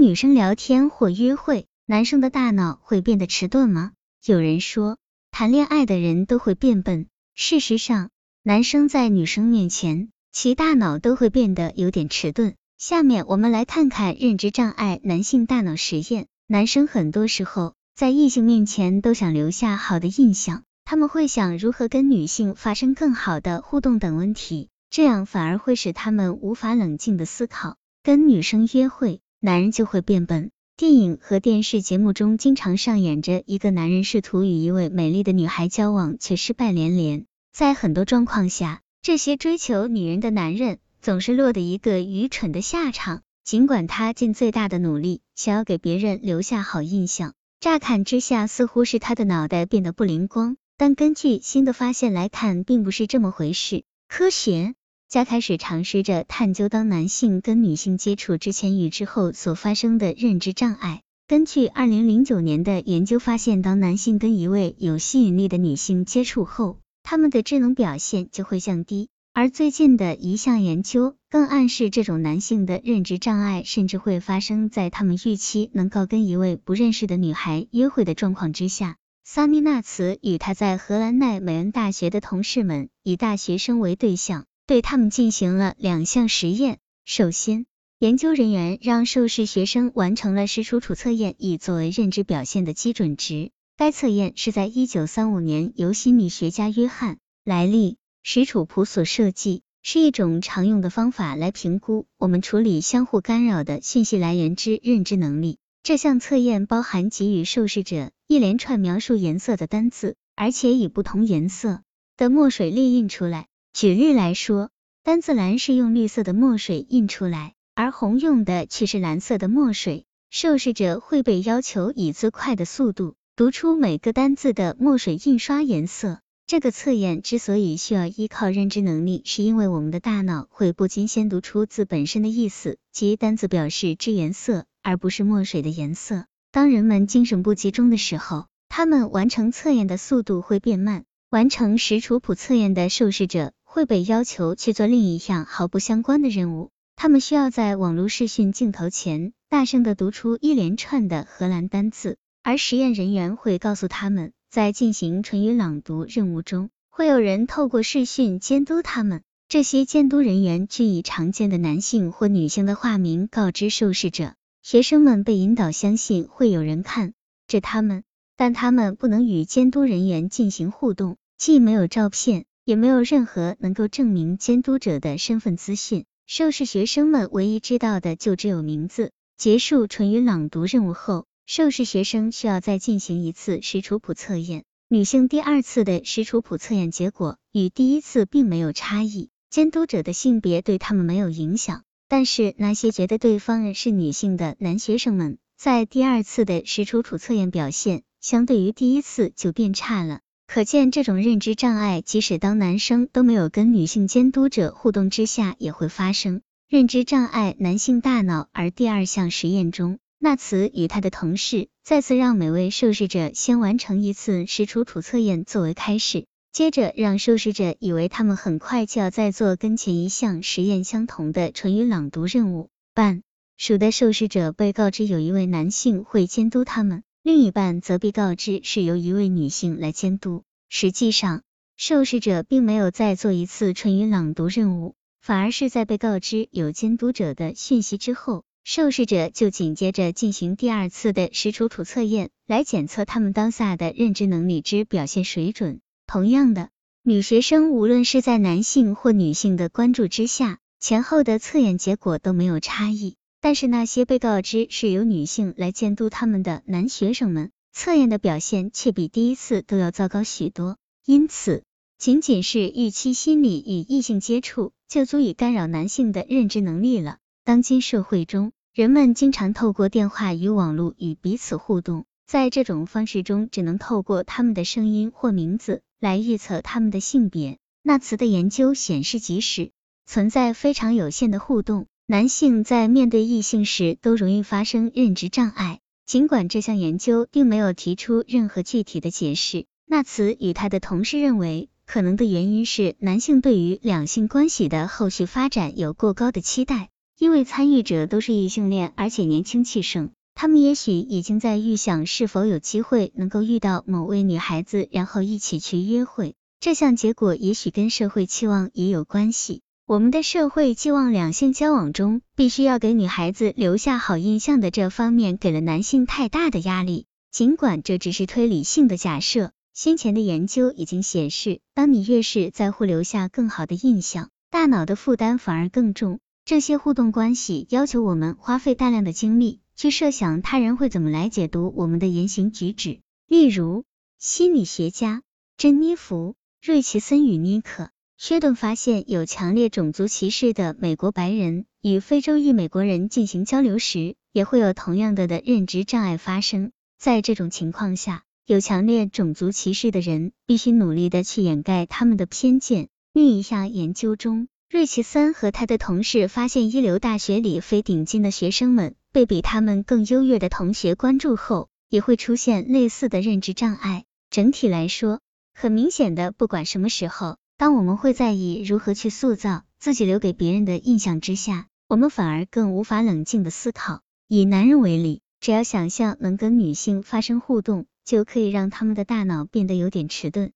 女生聊天或约会，男生的大脑会变得迟钝吗？有人说，谈恋爱的人都会变笨。事实上，男生在女生面前，其大脑都会变得有点迟钝。下面我们来看看认知障碍男性大脑实验。男生很多时候在异性面前都想留下好的印象，他们会想如何跟女性发生更好的互动等问题，这样反而会使他们无法冷静的思考。跟女生约会。男人就会变笨。电影和电视节目中经常上演着一个男人试图与一位美丽的女孩交往，却失败连连。在很多状况下，这些追求女人的男人总是落得一个愚蠢的下场。尽管他尽最大的努力，想要给别人留下好印象，乍看之下似乎是他的脑袋变得不灵光，但根据新的发现来看，并不是这么回事。科学。家开始尝试着探究当男性跟女性接触之前与之后所发生的认知障碍。根据二零零九年的研究发现，当男性跟一位有吸引力的女性接触后，他们的智能表现就会降低。而最近的一项研究更暗示，这种男性的认知障碍甚至会发生在他们预期能够跟一位不认识的女孩约会的状况之下。萨米纳茨与他在荷兰奈美恩大学的同事们以大学生为对象。对他们进行了两项实验。首先，研究人员让受试学生完成了实处处测验，以作为认知表现的基准值。该测验是在一九三五年由心理学家约翰·莱利·史楚普所设计，是一种常用的方法来评估我们处理相互干扰的信息来源之认知能力。这项测验包含给予受试者一连串描述颜色的单字，而且以不同颜色的墨水列印出来。举例来说，单字蓝是用绿色的墨水印出来，而红用的却是蓝色的墨水。受试者会被要求以最快的速度读出每个单字的墨水印刷颜色。这个测验之所以需要依靠认知能力，是因为我们的大脑会不禁先读出字本身的意思，即单字表示之颜色，而不是墨水的颜色。当人们精神不集中的时候，他们完成测验的速度会变慢。完成实楚普测验的受试者。会被要求去做另一项毫不相关的任务，他们需要在网络视讯镜头前大声的读出一连串的荷兰单字，而实验人员会告诉他们，在进行唇语朗读任务中，会有人透过视讯监督他们。这些监督人员均以常见的男性或女性的化名告知受试者。学生们被引导相信会有人看着他们，但他们不能与监督人员进行互动，既没有照片。也没有任何能够证明监督者的身份资讯。受试学生们唯一知道的就只有名字。结束唇语朗读任务后，受试学生需要再进行一次实楚普测验。女性第二次的实楚普测验结果与第一次并没有差异，监督者的性别对他们没有影响。但是那些觉得对方是女性的男学生们，在第二次的实楚普测验表现相对于第一次就变差了。可见，这种认知障碍，即使当男生都没有跟女性监督者互动之下，也会发生。认知障碍男性大脑。而第二项实验中，纳茨与他的同事再次让每位受试者先完成一次实处处测验作为开始，接着让受试者以为他们很快就要再做跟前一项实验相同的唇语朗读任务。半数的受试者被告知有一位男性会监督他们。另一半则被告知是由一位女性来监督。实际上，受试者并没有再做一次唇语朗读任务，反而是在被告知有监督者的讯息之后，受试者就紧接着进行第二次的实处处测验，来检测他们当下的认知能力之表现水准。同样的，女学生无论是在男性或女性的关注之下，前后的测验结果都没有差异。但是那些被告知是由女性来监督他们的男学生们，测验的表现却比第一次都要糟糕许多。因此，仅仅是预期心理与异性接触，就足以干扰男性的认知能力了。当今社会中，人们经常透过电话与网络与彼此互动，在这种方式中，只能透过他们的声音或名字来预测他们的性别。纳茨的研究显示，即使存在非常有限的互动。男性在面对异性时都容易发生认知障碍，尽管这项研究并没有提出任何具体的解释。纳茨与他的同事认为，可能的原因是男性对于两性关系的后续发展有过高的期待，因为参与者都是异性恋，而且年轻气盛，他们也许已经在预想是否有机会能够遇到某位女孩子，然后一起去约会。这项结果也许跟社会期望也有关系。我们的社会寄望两性交往中必须要给女孩子留下好印象的这方面，给了男性太大的压力。尽管这只是推理性的假设，先前的研究已经显示，当你越是在乎留下更好的印象，大脑的负担反而更重。这些互动关系要求我们花费大量的精力去设想他人会怎么来解读我们的言行举止。例如，心理学家珍妮弗·瑞奇森与尼克。薛顿发现，有强烈种族歧视的美国白人与非洲裔美国人进行交流时，也会有同样的的认知障碍发生。在这种情况下，有强烈种族歧视的人必须努力的去掩盖他们的偏见。另一项研究中，瑞奇森和他的同事发现，一流大学里非顶尖的学生们被比他们更优越的同学关注后，也会出现类似的认知障碍。整体来说，很明显的，不管什么时候。当我们会在意如何去塑造自己留给别人的印象之下，我们反而更无法冷静的思考。以男人为例，只要想象能跟女性发生互动，就可以让他们的大脑变得有点迟钝。